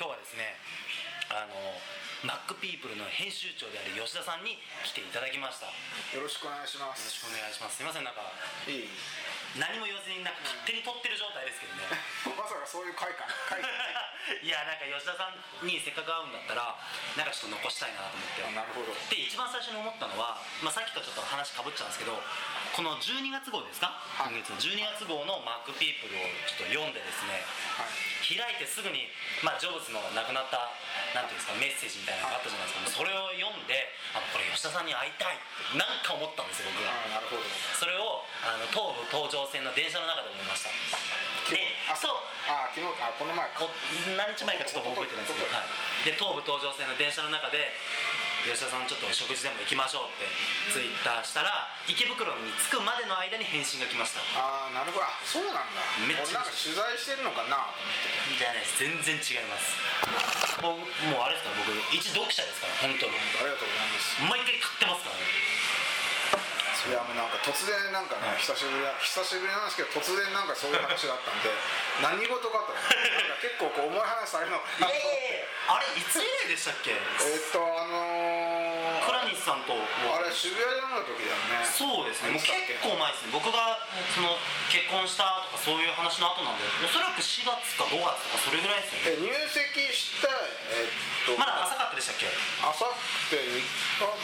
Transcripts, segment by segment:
今日はですねあのマックピープルの編集長である吉田さんに来ていただきました。よよろしくお願いしまろしすくお願いします。すいませんなんかいい。何も言わずになんか勝手に撮ってる状態ですけどね。まさかそういう会か会かいやなんか吉田さんにせっかく会うんだったらなんかちょっと残したいなと思って。あなるほど。で一番最初に思ったのは、まあ、さっきとちょっと話かぶっちゃうんですけどこの12月号ですか、はい。今月の12月号のマックピープルをちょっと読んでですねはい。開いてすぐに、まあ、ジョブズの亡くなったなんていうんですかメッセージみたいなのがあったじゃないですか、それを読んであこれ吉田さんに会いたいってなんか思ったんですよ僕があなるほど。それをあの東武東上線の電車の中で思いました。であそう。あ昨日あこの前か。こ何日前かちょっと覚えてないんですけど、はい、で東武東上線の電車の中で吉田さんちょっとお食事でも行きましょうってツイッターしたら池袋に着くまでの間に返信が来ました。ああなるほど。あそうなんだ。めっちゃ俺なんか取材してるのかなと思ってじゃないです全然違います。僕もうあれですから僕一読者ですから本当にありがとうございます。毎回買ってますからねいやもうなんか突然なんかね、久しぶりだ久しぶりなんですけど突然なんかそういう話があったんで 何事かと思ってなんか結構こう重い話されるのいやいやいやあれいつ以来でしたっけ？えーっとあのー、倉西さんとあれ渋谷で飲んだ時だよね。そうですね。もう結構前ですね。僕がその結婚したとかそういう話の後なんでおそらく4月か5月とかそれぐらいですよね。え入籍したえーっとまだ浅かったでしたっけ？浅くて3日月とか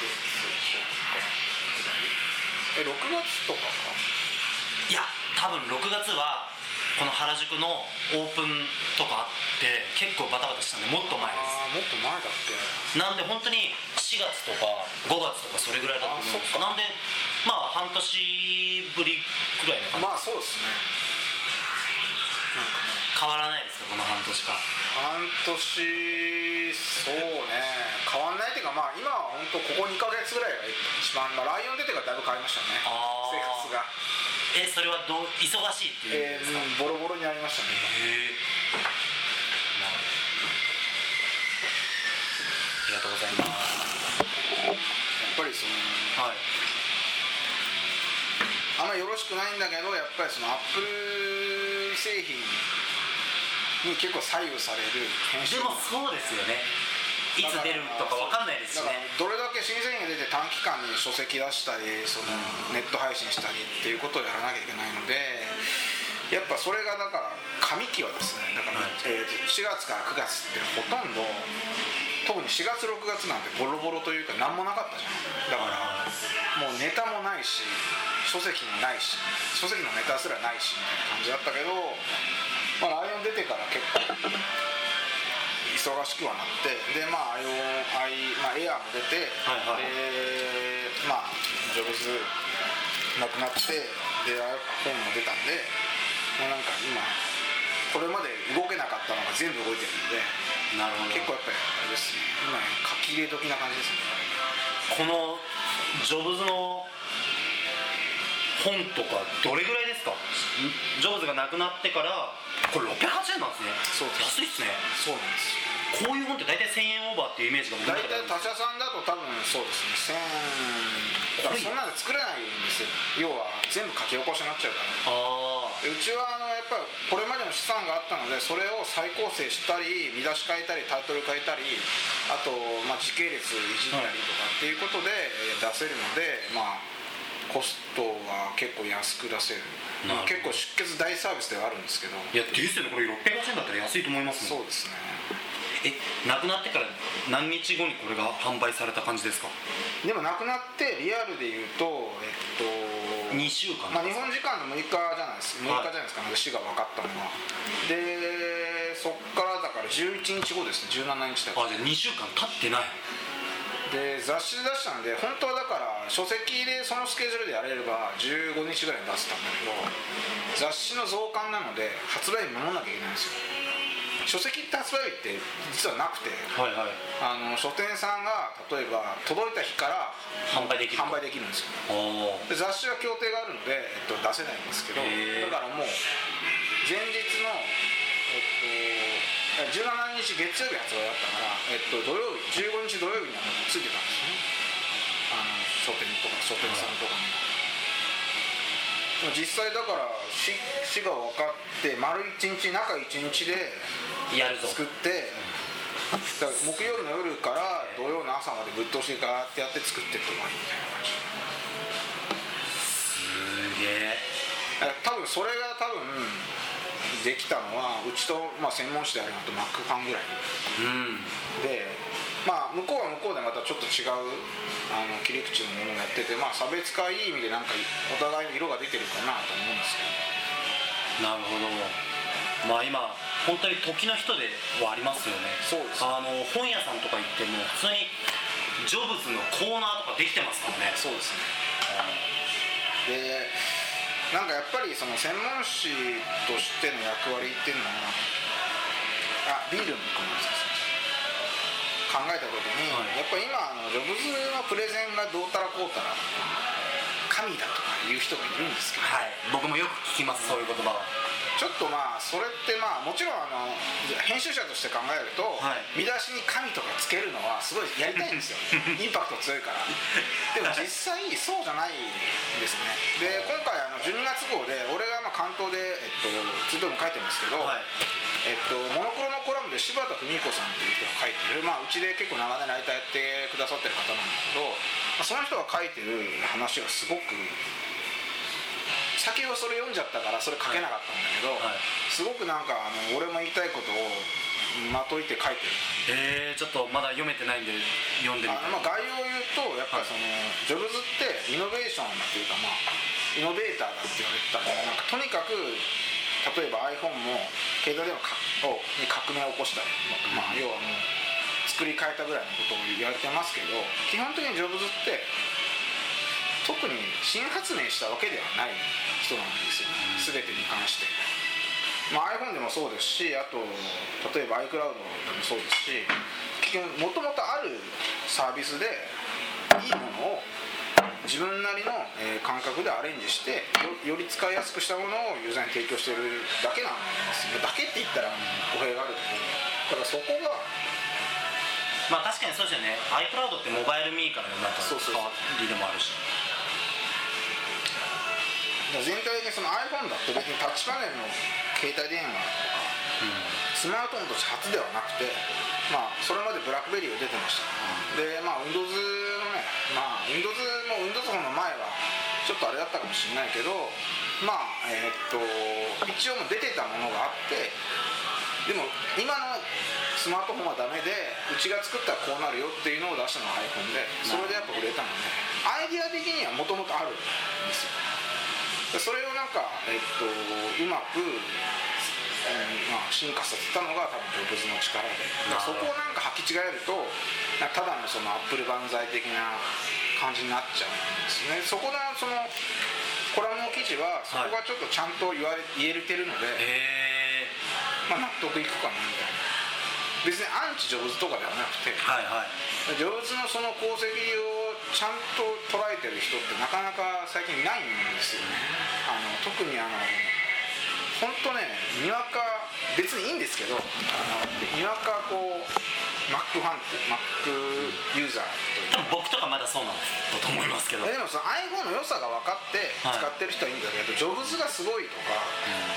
え6月とかか？いや多分6月はこの原宿のオープンとかあって結構バタバタしたんでもっと前でああもっと前だっけ？すなんで本当に4月とか5月とかそれぐらいだと思うんですなんでまあ半年ぶりぐらいの感じ、まあそうですね。なんかね。変わらないですかこの半年か半年そうね。変わんないっていうかまあ今は本当ここ2ヶ月ぐらいが一番、まあ、ライオン出てからだいぶ変わりましたね。あー。生活が。えそれはどう忙しいっていう意え味ですか、ー、うんボロボロになりましたねへえありがとうございます。やっぱりそのはい。あんまりよろしくないんだけどやっぱりそのアップル製品に結構左右される編集。でもそうですよね。いつ出るとかわかんないですしね。どれだけ新製品が出て短期間に書籍出したりそのネット配信したりっていうことをやらなきゃいけないのでやっぱそれがだから上期はですねだから、はい。えー4月から9月ってほとんど特に4月6月なんてボロボロというか何もなかったじゃん。だからもうネタもないし書籍もないし書籍のネタすらないしみたいな感じだったけど、まあ、ライオン出てから結構忙しくはなってでまあ iO i、まあ、エアーも出て、はいはいでまあジョブズなくなってで iPhone も出たんでもうなんか今これまで動けなかったのが全部動いてるんでなるほ結構やっぱりあれですね今ね書き入れ時な感じですね。このジョブズの本とかどれぐらいですか？ジョブズが亡くなってからこれ608円なんですね。そうです。安いっすね。そうなんです。こういう本って大体1000円オーバーっていうイメージが大体他社さんだと多分そうですね。1000だからそんなの作れないんですよ。要は全部書き起こしになっちゃうから。あでうちはあのやっぱりこれまでの資産があったのでそれを再構成したり見出し変えたりタイトル変えたりあと、まあ、時系列いじったりとかっていうことでえー出せるのでまあコストは結構安く出せる。なるほど。結構出血大サービスではあるんですけど。あいやですよね。これ608円だったら安いと思いますもんそうですね。え亡くなってから何日後にこれが販売された感じですか？でも亡くなってリアルで言うとえっと2週間。まあ、日本時間の6日じゃないです。6日じゃないですか、なんか死が分かったのは。でそっからだから11日後ですね。17日だあじゃあ2週間経ってないで雑誌で出したんで本当はだから書籍でそのスケジュールでやれれば15日ぐらいに出せたんだけど雑誌の増刊なので発売日守んなきゃいけないんですよ。書籍って発売日って実はなくてはいはい。あの書店さんが例えば届いた日から販売できる販売できるんですよ。あで雑誌は協定があるので、えっと、出せないんですけどだからもう前日の、えっと、17日月曜日発売だったから、えっと、土曜日15日土曜日にはついてたんですねあの書店とか書店さんとかにでも実際だから死死が分かって丸1日中1日でやるぞ作ってだから木曜日の夜から土曜の朝までぶっ通しでガーってやって作ってって終わりみたいな感じ。すげえ。え多分それが多分できたのはうちと、まあ、専門誌であるのとマックファンぐらい。うん。でまあ向こうは向こうでまたちょっと違うあの切り口のものをやっててまあ差別化いい意味でなんかお互いに色が出てるかなと思うんですけど。なるほど。まあ今本当に時の人ではありますよね。そうです。あの本屋さんとか行っても普通にジョブズのコーナーとかできてますからね。そうですね。でなんかやっぱりその専門誌としての役割っていうのはあビールのコマーです考えた時に、はいやっぱり今あのジョブズのプレゼンがどうたらこうたら神だとかいう人がいるんですけど、はい。僕もよく聞きますそういう言葉は。ちょっとまあそれってまあもちろんあの編集者として考えると、はい。見出しに神とかつけるのはすごいやりたいんですよ。インパクト強いから。でも実際そうじゃないんですね。で今回あの12月号で俺がまあ関東で、えっと、ツイートにも書いてますけど、はい。えっと、モノクロのコラムで柴田文彦さんっていう人が書いてる、まあ、うちで結構長年ライターやってくださってる方なんだけど、まあ、その人が書いてる話がすごく先をそれ読んじゃったからそれ書けなかったんだけど、はい。すごくなんかあの俺も言いたいことをまといて書いてる。えー、ちょっとまだ読めてないんで読んでみたいあまあ、概要を言うとやっぱりその、ジョブズってイノベーションっていうかまあイノベーターだって言われてたからなんかとにかく例えば iPhone も携帯電話かをに革命を起こしたり、まあ、要はもう作り変えたぐらいのことを言われてますけど基本的にジョブズって特に新発明したわけではない人なんですよ。全てに関して。まあ、iPhone でもそうですしあと例えば iCloud でもそうですし結局もともとあるサービスでいいものを自分なりの、えー感覚でアレンジしてよより使いやすくしたものをユーザーに提供してるだけなんですよ。だけって言ったら語弊があるけどだからそこがまあ確かにそうですよね。iCloud ってモバイルミーからのなんかそうそう。変わりでもあるし全体的にその iPhone だって別にタッチパネルの携帯電話とかスマートフォンとして初ではなくて、まあ、それまでブラックベリーが出てました、で、まあ、Windows のね、まあ、Windows も Windows フォンの前はちょっとあれだったかもしれないけどまあえーっと一応も出てたものがあってでも今のスマートフォンはダメでうちが作ったらこうなるよっていうのを出したのが iPhone でそれでやっぱ売れたのでアイディア的にはもともとあるんですよ。それをなんか、えっと、うまく、うんまあ、進化させたのが多分ジョブズの力で。そこをなんか履き違えるとただのそのアップル万歳的な感じになっちゃうんですね。そこのそのコラムの記事はそこがちょっとちゃんと言われ言えてるので、へえ。まあ、納得いくかなみたいな。別にアンチジョブズとかではなくてはいはい。ジョブズのその功績をちゃんと捉えてる人ってなかなか最近いないんですよね。あの特にあの本当ねにわか別にいいんですけどあのにわかこう Mac ファンって Mac ユーザーと僕とかまだそうなんですと思いますけど。えでもその iPhone の良さが分かって使はい。ってる人はいいんだけど、ジョブズがすごいとか、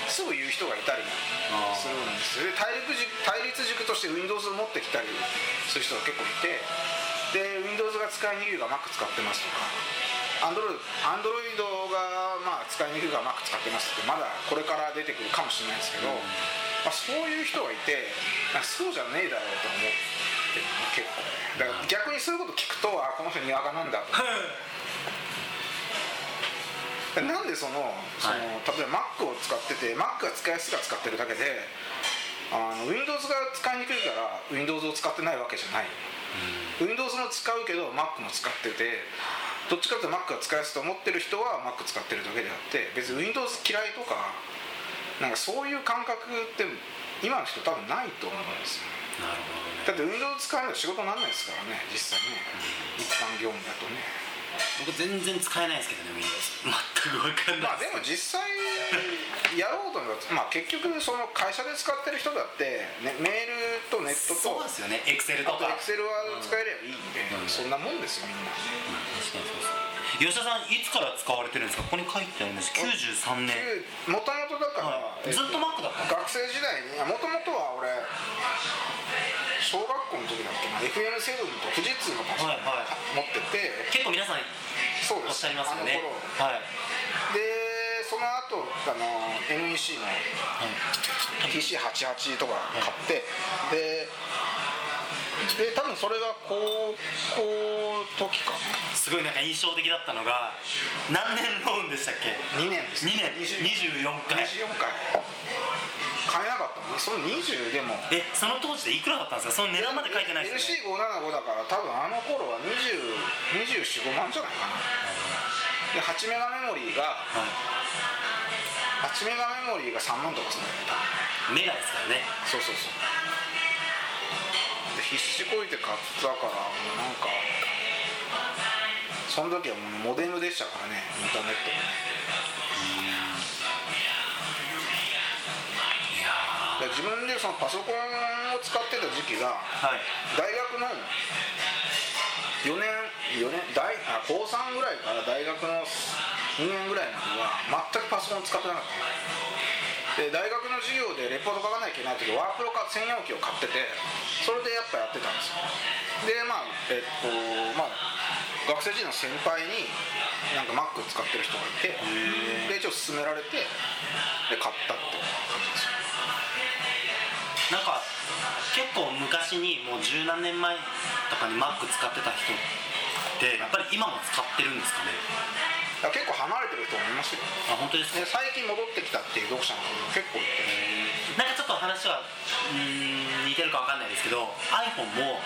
すぐ言う人がいたりするんですよ。で対立軸対立軸として Windows を持ってきたりする人が結構いてで Windows が使いにくいが Mac 使ってますとか Android, Android がまあ使いにくいが Mac 使ってますってまだこれから出てくるかもしれないですけど、まあ、そういう人がいてそうじゃねえだろうと思って結構ね。だから逆にそういうこと聞くとあこの人にわかなんだと。思ってなんでそのその、はい。例えば Mac を使ってて Mac が使いやすいから使ってるだけであの Windows が使いにくいから Windows を使ってないわけじゃない、Windows も使うけど Mac も使っててどっちかというと Mac が使いやすいと思ってる人は Mac 使ってるだけであって別に Windows 嫌いとかなんかそういう感覚って今の人多分ないと思うんですよ。なるほどね。だって Windows 使わないと仕事にならないですからね実際ね。一般業務だとね僕全然使えないですけどね Windows 全く分かんないまあでも実際やろうと思えば、まあ、結局その会社で使ってる人だって、ね、メールとネットとそうですよね。Excel とあとか Excel は使えればいいんで、うん。そんなもんですよみんな。確かにそうです。吉田さんいつから使われてるんですか？ここに書いてあるん。です93年。もともとだから、はい。ずっと Mac だったの？学生時代にもともとは俺小学校の時だっけな FM7 と富士通のパソコンはいはい。持ってて、結構皆さんそうです。おっしゃいますよね。はい。でその後あの NEC の PC88 とか買って、でで多分それは高校時か。すごいなんか印象的だったのが何年ローンでしたっけ？2年です2年。20 24回。24回買えなかったもんね。その20でも。えその当時でいくらだったんですか？その値段まで書いてないで。すよね LC575 だから多分あの頃は245万じゃないかな。で8メガメモリーがは8メガメモリーが3万とかするんだよメガですからね。そうそうそう。で必死こいて買ったからもうなんかその時はもうモデムでしたからねインターネットい自分でそのパソコンを使ってた時期がはい。大学の4年4年大あ高3ぐらいから大学の2年ぐらいまでは全くパソコン使ってなかった。で大学の授業でレポート書かなきゃいけない時ワープロか専用機を買っててそれでやっぱやってたんですよ。でまあえっとまあ学生時代の先輩になんか Mac 使ってる人がいてで一応勧められてで買ったって感じですよなんか結構昔にもう十何年前とかに Mac 使ってた人ってやっぱり今も使ってるんですかね？結構離れてる人もいますよ。あ本当ですか？で最近戻ってきたっていう読者の方も結構いて。なんかちょっと話はうーん似てるかわかんないですけど iPhone も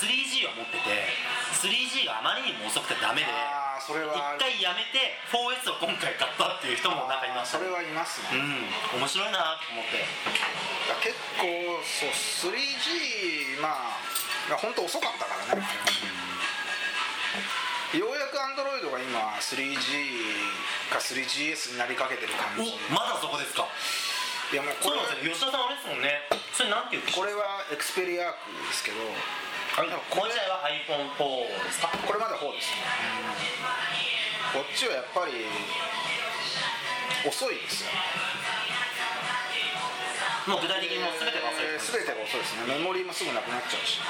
3G は持ってて 3G があまりにも遅くてダメで一は回やめて 4S を今回買ったっていう人もなんかいました。ねそれはいますうね、ん。面白いなと思って。結構そう 3G まあ本当遅かったからね。ようやく Android が今 3G か 3GS になりかけてる感じおまだそこですか。いやもうこれそうなんですよ。吉田さんあれですもんねそれなんていうこれはエクスペリアークですけどはいこれ自体は iPhone4 ですかこれまで4です。ねこっちはやっぱり遅いですよ。もう具体的にもう全てが遅いえー全てが遅いですね。メモリーもすぐなくなっちゃうし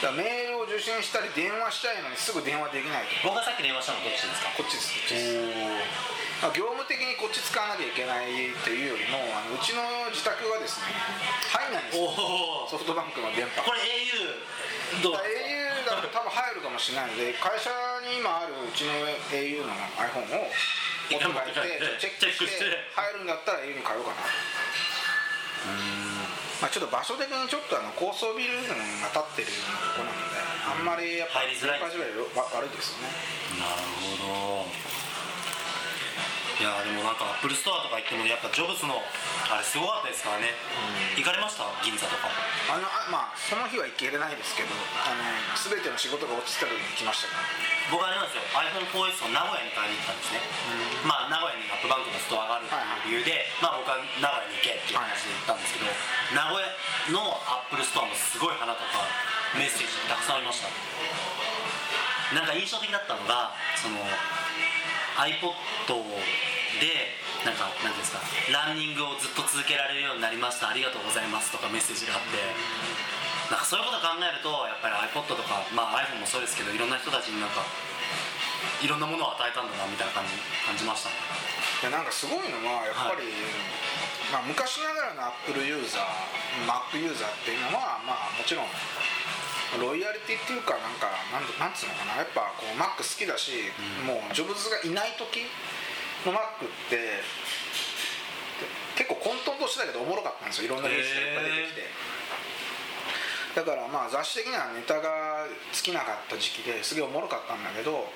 だメールを受信したり電話したいのにすぐ電話できないと。僕がさっき電話したのどっちですか？こっちですこっちです。まあ業務的にこっち使わなきゃいけないというよりもあのうちの自宅はですね入んないんですソフトバンクの電波。これ au どう au だと多分入るかもしれないので会社に今あるうちの au の iPhone を持って帰ってチェックして入るんだったら au に変えようかなまあちょっと場所的にちょっとあの高層ビル群が建ってるようなとこなのであんまりやっぱ入りづらい悪いですよね。なるほどいやでもなんかアップルストアとか行ってもやっぱジョブズのあれすごかったですからね、行かれました？銀座とか。あのあまあその日は行けれないですけどあの全ての仕事が落ちてた時に行きましたから。僕あれなんですよ。iPhone4S を名古屋に買いに行ったんですね、まあ名古屋にアップバンクのストアがあるっていう理由で、まあ僕は名古屋に行けっていう話で行ったんですけど、名古屋のアップルストアもすごい花とかメッセージがたくさんありました。なんか印象的だったのがその iPod でなんかなんですかランニングをずっと続けられるようになりましたありがとうございますとかメッセージがあって。なんかそういうことを考えるとやっぱり iPod とか、まあ、iPhone もそうですけどいろんな人たちになんかいろんなものを与えたんだなみたいな感じ感じましたね。いやなんかすごいのはやっぱり、まあ、昔ながらのアップルユーザー Mac ユーザーっていうのはまあもちろんロイヤリティっていうかなんかなんなんつうのかなやっぱこう Mac 好きだし、もうジョブズがいない時の Mac って結構混沌としてたけどおもろかったんですよ。いろんなニュースがいっぱい出てきて。だからまあ雑誌的にはネタが尽きなかった時期ですげえおもろかったんだけど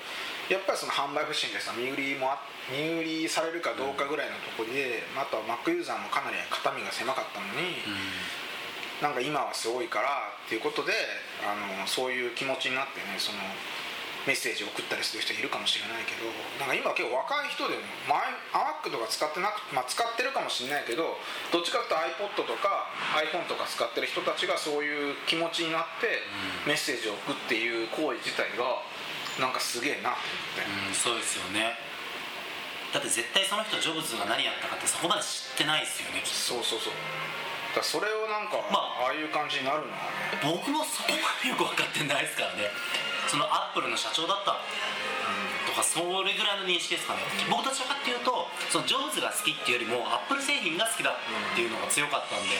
やっぱりその販売不振でさ見売りもあ見売りされるかどうかぐらいのところで、あとは Mac ユーザーもかなり肩身が狭かったのに、なんか今はすごいからっていうことであのそういう気持ちになってねそのメッセージを送ったりする人いるかもしれないけどなんか今結構若い人でも前 Mac とか使ってなくまあ使ってるかもしれないけどどっちかっていうと iPod とか iPhone とか使ってる人たちがそういう気持ちになってメッセージを送っていう行為自体がなんかすげえなと思って。うんそうですよね。だって絶対その人ジョブズが何やったかってそこまで知ってないですよねそうそうそうだそれをなんか、まあ、ああいう感じになるの僕もそこまでよく分かってないですからね。そのアップルの社長だったとかそれぐらいの認識ですかね。僕どちらかっていうとそのジョブズが好きっていうよりもアップル製品が好きだっていうのが強かったんで。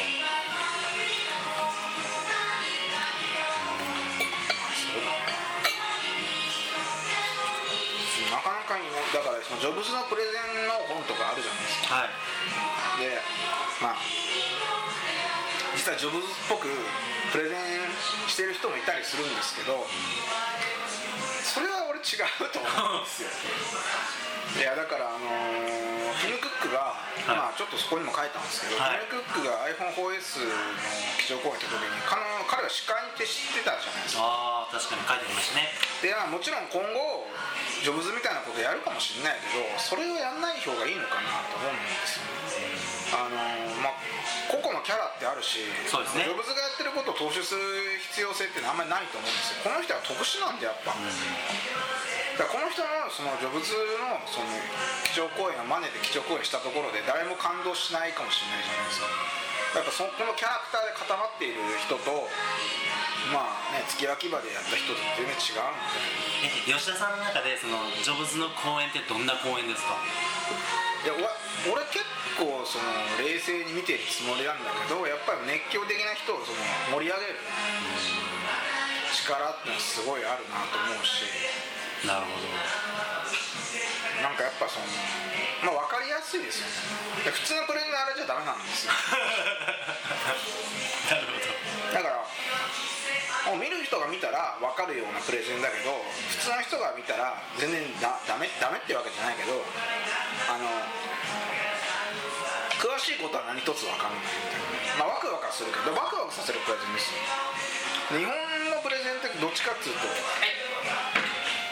なかなかにだからそのジョブズのプレゼンの本とかあるじゃないですか、はい、でまあ実はジョブズっぽくプレゼンしてる人もいたりするんですけどそれは俺違うと思うんですよ。いやだからあのー、ティム・クックが、はい、まあちょっとそこにも書いたんですけど、はい、ティム・クックが iPhone4S の基調講演った時に彼彼は司会って知ってたじゃないですか。ああ確かに書いてありましたね。でもちろん今後ジョブズみたいなことやるかもしれないけどそれをやんない方がいいのかなと思うんですよね。あのまあ個々のキャラってあるしそうです、ね、ジョブズがやってることを踏襲する必要性ってあんまりないと思うんですよ。この人は特殊なんでやっぱ、うん、だからこの人のそのジョブズのその基調講演を真似て基調講演したところで誰も感動しないかもしれないじゃないですか。やっぱそこのキャラクターで固まっている人とまあね月焼き場でやった人と全然違うんで。吉田さんの中でそのジョブズの公演ってどんな公演ですか？いや俺結構その冷静に見てるつもりなんだけどやっぱり熱狂的な人をその盛り上げる力ってのはすごいあるなと思うし。なるほど。なんかやっぱそのまあ分かりやすいですよね。普通のプレゼンあれじゃダメなんですよ。なるほど。だからもう見る人が見たら分かるようなプレゼンだけど普通の人が見たら全然だダメダメってわけじゃないけどあの詳しいことは何一つ分かんないみたいな。まあワクワクするけどワクワクさせるプレゼンですよ。日本のプレゼンってどっちかっつうと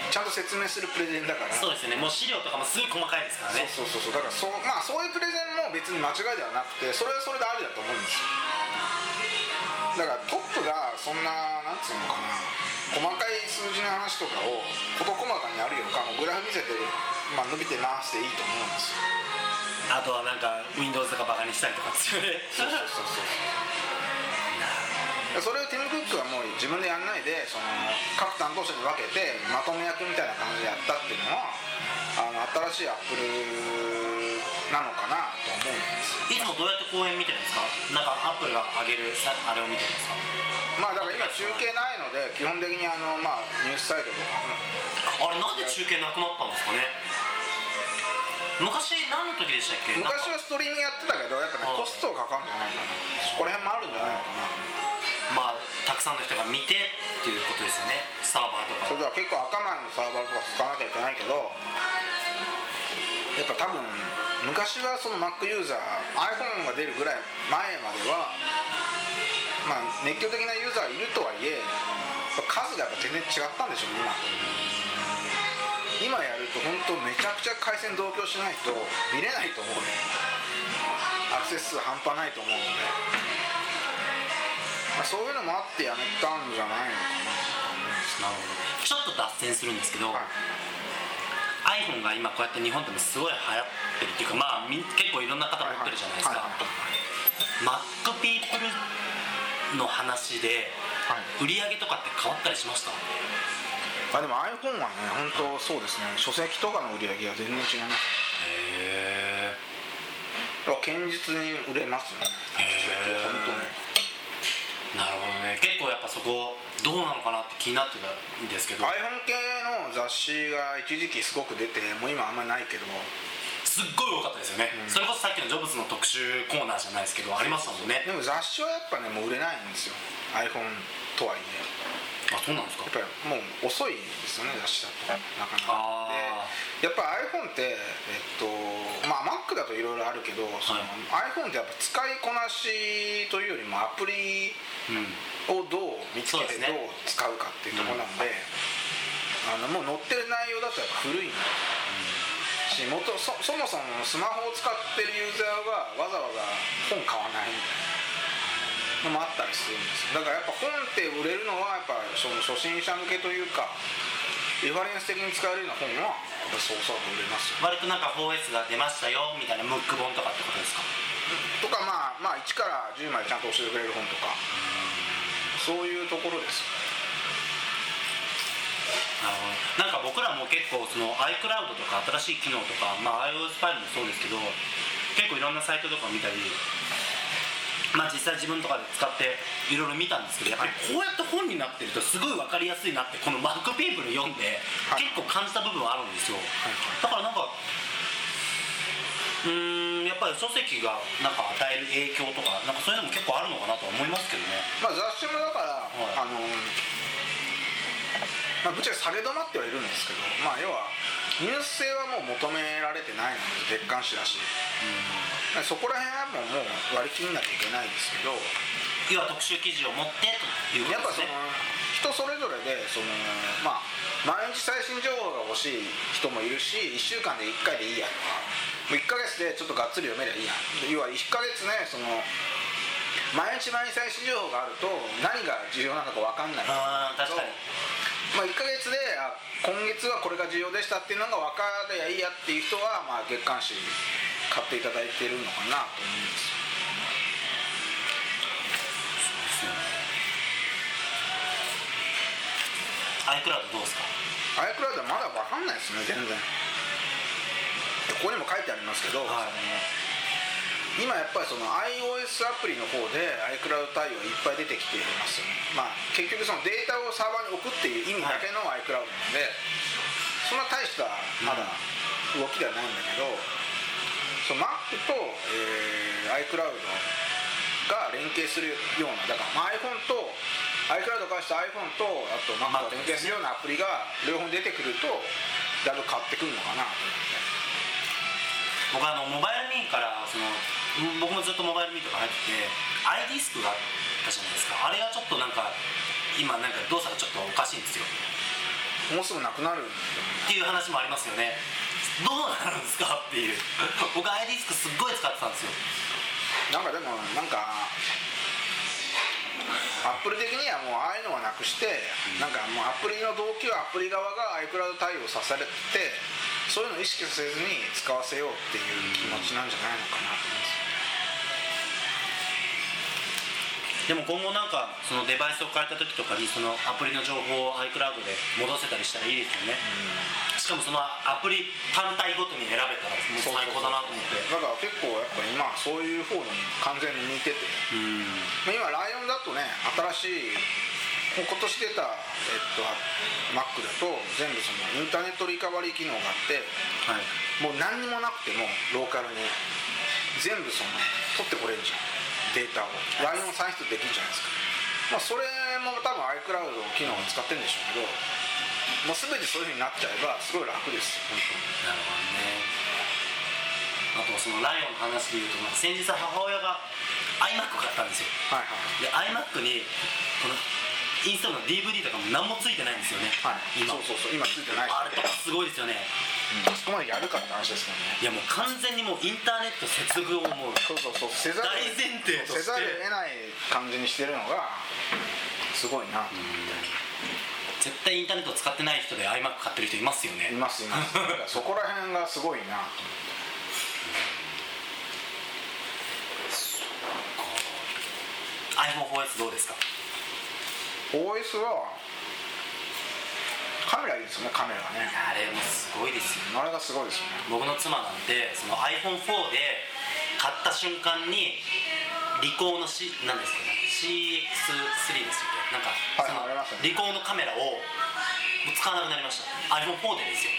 ちゃんと説明するプレゼンだから。そうですね。もう資料とかもすごい細かいですからね。そうそうそう。だからそう,、まあ、そういうプレゼンも別に間違いではなくてそれはそれでありだと思うんですよだからトップがそんななんつうのかな細かい数字の話とかを事細かにあるよかもグラフ見せて、まあ、伸びてますでいいと思うんですよ。あとはなんか Windows とかバカにしたりとかですよね。そうそうそう。そうそれをティム・クックはもう自分でやんないでその各担当者に分けてまとめ役みたいな感じでやったっていうのはあの新しいアップルなのかなと思うんですいつもどうやって公演見てるんですか？なんかアップルが上げるあれを見てるんですか？まあだから今中継ないので基本的にあのまあニュースサイトとか。あれなんで中継なくなったんですかね？昔何の時でしたっけ？昔はストリーミングやってたけどやっぱねコストがかかるんじゃないかなそこら辺もあるんじゃないのかな。まあたくさんの人が見てっていうことですよね。サーバーとか。それでは結構赤前のサーバーとか使わなきゃいけないけどやっぱ多分昔はその Mac ユーザー iPhone が出るぐらい前まではまあ熱狂的なユーザーいるとはいえ数がやっぱ全然違ったんでしょう今。今やると本当めちゃくちゃ回線同居しないと見れないと思うね。アクセス数半端ないと思うので、まあ、そういうのもあってやめたんじゃないのかな。なるほどちょっと脱線するんですけど、はい iPhone が今こうやって日本でもすごい流行ってるっていうかまあ結構いろんな方持ってるじゃないですか、マックピープルの話で売り上げとかって変わったりしました？あでも iPhone はね本当そうですね。書籍とかの売り上げは全然違います。へえ堅実に売れますね。へえなるほどね。結構やっぱそこどうなのかなって気になってたんですけど。iPhone 系の雑誌が一時期すごく出てもう今あんまりないけど。すっごい多かったですよね、うん、それこそさっきのジョブズの特集コーナーじゃないですけどありましたもんね。でも雑誌はやっぱねもう売れないんですよ。iPhone とはいえあそうなんですか？やっぱりもう遅いんですよね雑誌だとなかなか。でやっぱ iPhone ってえっとまあ Mac だといろいろあるけど、その iPhone ってやっぱ使いこなしというよりもアプリをどう見つけてどう使うかっていうところなので、あのもう載ってる内容だとやっぱ古いん。し元そそもそもスマホを使ってるユーザーがわざわざ本買わないみたいなのもあったりするんですだからやっぱ本って売れるのはやっぱその初心者向けというかリファレンス的に使えるような本はそうそう売れます割となんか 4S が出ましたよみたいなムック本とかってことですか？とかまあまあ1から10までちゃんと教えてくれる本とか。そういうところです。なるほど。なんか僕らも結構その iCloud とか新しい機能とか、まあ、iOS ファイルもそうですけど結構いろんなサイトとか見たりまあ実際自分とかで使っていろいろ見たんですけどやっぱりこうやって本になってるとすごい分かりやすいなってこのマックピープル読んではい。結構感じた部分はあるんですよ。はいだからなんかうーんやっぱり書籍がなんか与える影響とかなんかそういうのも結構あるのかなとは思いますけどね。まあ雑誌もだから、はい。あのまあぶっちゃけ下げ止まってはいるんですけどまあ要はニュース性はもう求められてないので月刊誌だし。そこら辺はもうもう割り切んなきゃいけないですけど。要は特集記事を持ってというこやっぱそとですねの人それぞれでそのまあ毎日最新情報が欲しい人もいるし1週間で1回でいいやとか。もう1ヶ月でちょっとがっつり読めりゃいいや。要は1ヶ月ねその毎日毎日最新情報があると何が重要なのか分かんないあー確かにまあ、1ヶ月であ今月はこれが重要でしたっていうのが分かりゃいいやっていう人は、まあ、月刊誌買っていただいてるのかなと思うんですよ。iCloud どうですか？iCloud はまだ分かんないですね全然。ここにも書いてありますけど、はい今やっぱりその iOS アプリの方で iCloud 対応いっぱい出てきていますよねまあ結局そのデータをサーバーに置くっていう意味だけの iCloud なので、そんな大したまだ動きではないんだけど、その Mac と、えー iCloud が連携するようなだから、まあ、iPhone と iCloud からした iPhone とあと Mac が連携するようなアプリが両方出てくるとだいぶ変わってくるのかなと思って。僕あのモバイルミーからそのん僕もずっとモバイルミーとか入ってて iDisk があったじゃないですか。あれはちょっとなんか今なんか動作がちょっとおかしいんですよ。もうすぐなくなるっていう話もありますよね。どうなるんですかっていう。僕 iDisk すっごい使ってたんですよ。なんかでもなんかアップル的にはもうああいうのはなくして、なんかもうアプリの動機はアプリ側が iCloud 対応させてそういうのを意識せずに使わせようっていう気持ちなんじゃないのかなでも今後なんかそのデバイスを変えた時とかにそのアプリの情報を iCloud で戻せたりしたらいいですよね、しかもそのアプリ単体ごとに選べたらもう最高だなと思って。だから結構やっぱり今そういう方に完全に似てて。うん。まあ今ライオンだとね新しいもう今年出た、えっと、Mac だと全部そのインターネットリカバリー機能があってはい。もう何にもなくてもローカルに全部その取ってこれるじゃんデータをライオン算出できるじゃないですか。まあそれも多分 iCloud の機能を使ってるんでしょうけどもう全てそういうふうになっちゃえばすごい楽ですよ本当に。なるほどね。あとそのライオンの話でいうとまあ先日母親が iMac 買ったんですよ。はいはい。で iMac にこのインストールの DVD とかも何もついてないんですよね、はい。今。そうそうそう。今ついてないあれとかすごいですよねうん。そこまでやるかって話ですからね。いやもう完全にもうインターネット接続をもう。そうそうそう。せざる大前提として。せざるを得ない感じにしてるのがすごいな。と思絶対インターネットを使ってない人で iMac 買ってる人いますよね。いますいます。だからそこら辺がすごいな。と iPhone4S どうですか？OS はカメラいいですよねカメラがねあれもすごいですよ。あれがすごいですよね。僕の妻なんてその iPhone4 で買った瞬間にリコーの、C、なんですかね CX3 ですよね。なんかはいそのリコーのカメラを使わなくなりました。iPhone4 でですよ。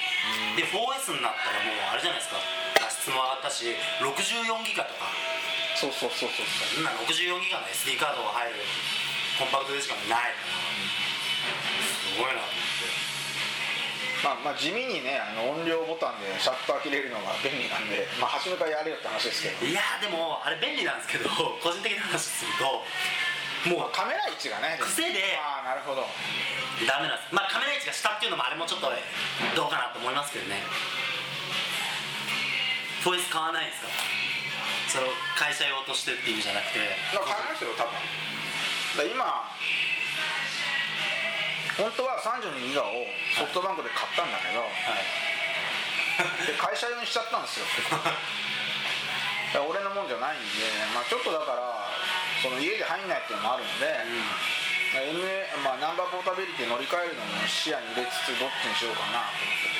で 4S になったらもうあれじゃないですか。画質も上がったし64ギガとか。そうそうそうそう今64ギガの SD カードが入るコンパクトディスクがないすごいなまあまあ地味にねあの音量ボタンでシャッター切れるのが便利なんでまあ初めからやれよって話ですけど。いやーでもあれ便利なんですけど 個人的な話するともうカメラ位置がね癖でああなるほど。ダメなんです。まあカメラ位置が下っていうのもあれもちょっとどうかなと思いますけどね。4S 買わないんですか？その会社用としてっていう意味じゃなくて。買いますよ多分。今本当は32ギガをソフトバンクで買ったんだけど、はい。で会社用にしちゃったんですよ。俺のもんじゃないんで、まあ、ちょっとだからその家で入んないっていうのもあるので、MA まあ、ナンバーポータビリティ乗り換えるのも視野に入れつつどっちにしようかな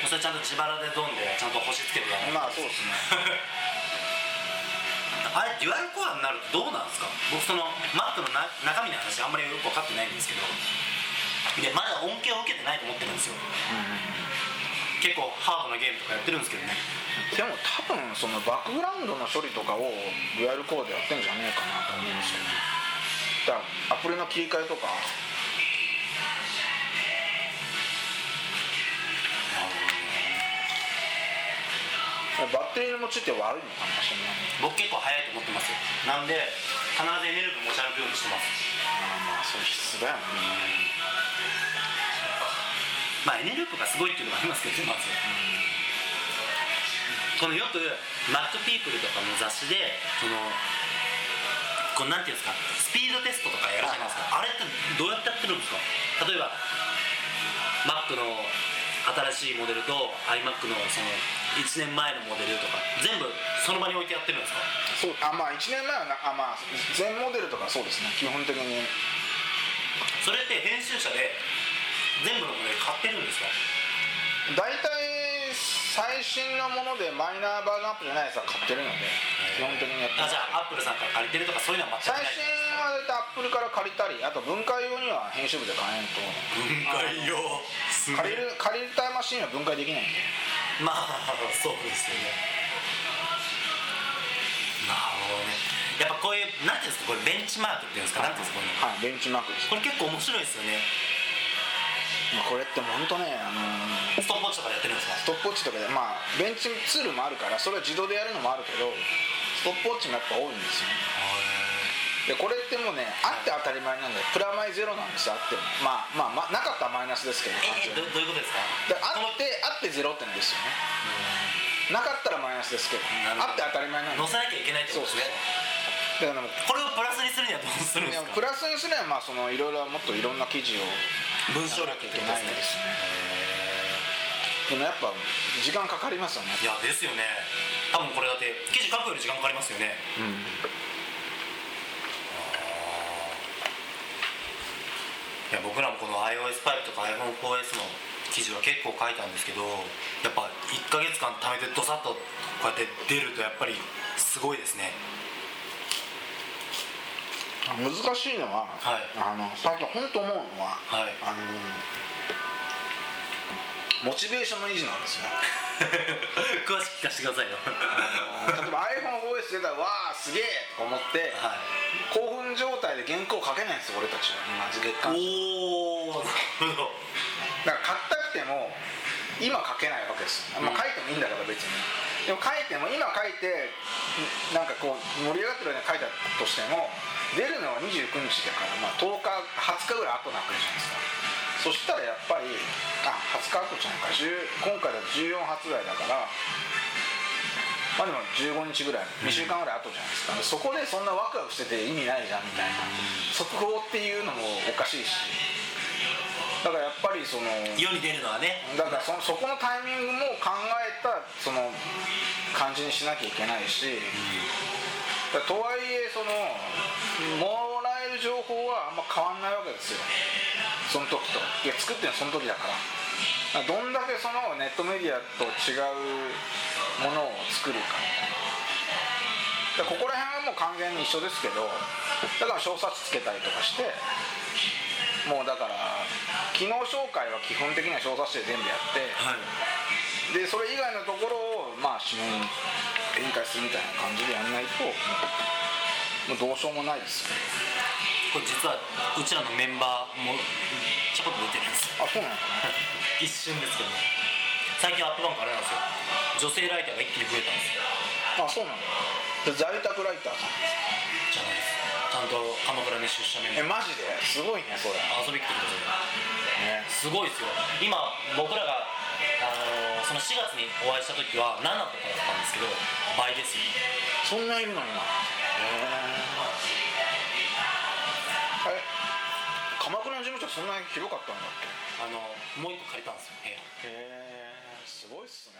とそれちゃんと自腹でドンでちゃんと星つけてやるまあそうですね。あれデュアルコアになるとどうなんですか？僕そのマックのな中身の話あんまりよく分かってないんですけどでまだ恩恵を受けてないと思ってるんですよ。結構ハードなゲームとかやってるんですけどね。でも多分そのバックグラウンドの処理とかをデュアルコードやってんじゃねえかなと思うんですよね。だからアプリの切り替えとか。バッテリーの持ちって悪いのかもしれない僕結構早いと思ってますよ。なんで必ずエネルギー持ち歩くようにしてます。ああまあそれ必須だよねまあエネループがすごいっていうのもありますけどねまず。このよくマックピープルとかの雑誌でそのこうなんていうんですかスピードテストとかやるじゃないですか。あれってどうやってやってるんですか？例えば Mac の新しいモデルと iMac のその1年前のモデルとか全部その場に置いてやってるんですか？そうあまあ1年前はなあまあ全モデルとかそうですね基本的にそれって編集者で全部のモデル買ってるんですか？大体最新のものでマイナーバージョンアップじゃないやつは買ってるので基本的にやってあじゃあアップルさんから借りてるとかそういうのは全最くない。新は大体アップルから借りたりあと分解用には編集部で買えんと。分解用？す借りる借りたマシンは分解できないんで。まあそうですよね。なるほどねやっぱこういうなんていうんですかこれベンチマークっていうんですかなんていうんですかこれはいベンチマークです。これ結構面白いですよね。まあこれって本当ねあのーストップウォッチとかでやってるんですか？ストップウォッチとかでまあベンチツールもあるからそれは自動でやるのもあるけどストップウォッチもやっぱ多いんですよでこれってもうねあって当たり前なんでプラマイゼロなんですよあっても。まあまあ、まあ、なかったらマイナスですけどえどどういうことですか？であってあってゼロってんですよね。なかったらマイナスですけどあって当たり前なんで。載せなきゃいけないってことですねだからこれをプラスにするにはどうするんですか？プラスにすればまあそのいろいろもっといろんな記事を文章や力らなきゃいけないんで。すねでもやっぱ時間かかりますよね。いやですよね。多分これだって記事書くより時間かかりますよね。うん。いや僕らもこの iOS5 とか iPhone4S の記事は結構書いたんですけどやっぱ1ヶ月間貯めてドサッとこうやって出るとやっぱりすごいですね難しいのは、はい。あの最近本当思うのは、はい。あのモチベーションの維持なんですよ。詳しく聞かせてくださいよ。例えば iPhoneOS 出たらわあすげえと思って、はい。興奮状態で原稿書けないんですよ俺たちは。まず月間おおなるほど。だから書きたくても今書けないわけです。よ、まあ、書いてもいいんだから別に。でも書いても今書いてなんかこう盛り上がってるように書いたとしても出るのは29日だから、まあ、10日20日ぐらい後なわけじゃないですか。そしたらやっぱりあ20日後じゃないか。10今回だと14発売だからまあでも15日ぐらい2週間ぐらい後じゃないですか、そこでそんなワクワクしてて意味ないじゃんみたいな。速報っていうのもおかしいしだからやっぱりその世に出るのはね。だからそそこのタイミングも考えたその感じにしなきゃいけないし、とはいえそのもらえる情報はあんま変わんないわけですよ。その時と。いや作ってるのはその時だから。どんだけそのネットメディアと違うものを作るか。だからここら辺はもう完全に一緒ですけどだから小冊子つけたりとかしてもうだから機能紹介は基本的には小冊子で全部やってはい。でそれ以外のところをまあ指名展開するみたいな感じでやんないともうどうしようもないです。よねこれ実はうちらのメンバーもちょこっと出てるんですよ。あそうなの？か一瞬ですけど最近アップバンクあれなんですよ。女性ライターが一気に増えたんですよ。なあそうなの？で在宅ライターさんじゃないですちゃんと鎌倉に出社メンバー。えマジで？すごいねそれ。遊び来てください。ね。すごいですよ。今僕らが、あのーその4月にお会いした時は7とかだったんですけど倍ですよ。そんないるの今？へええ鎌倉の事務所そんなに広かったんだっけ？あのもう一個借りたんですよ部屋。へえすごいっすね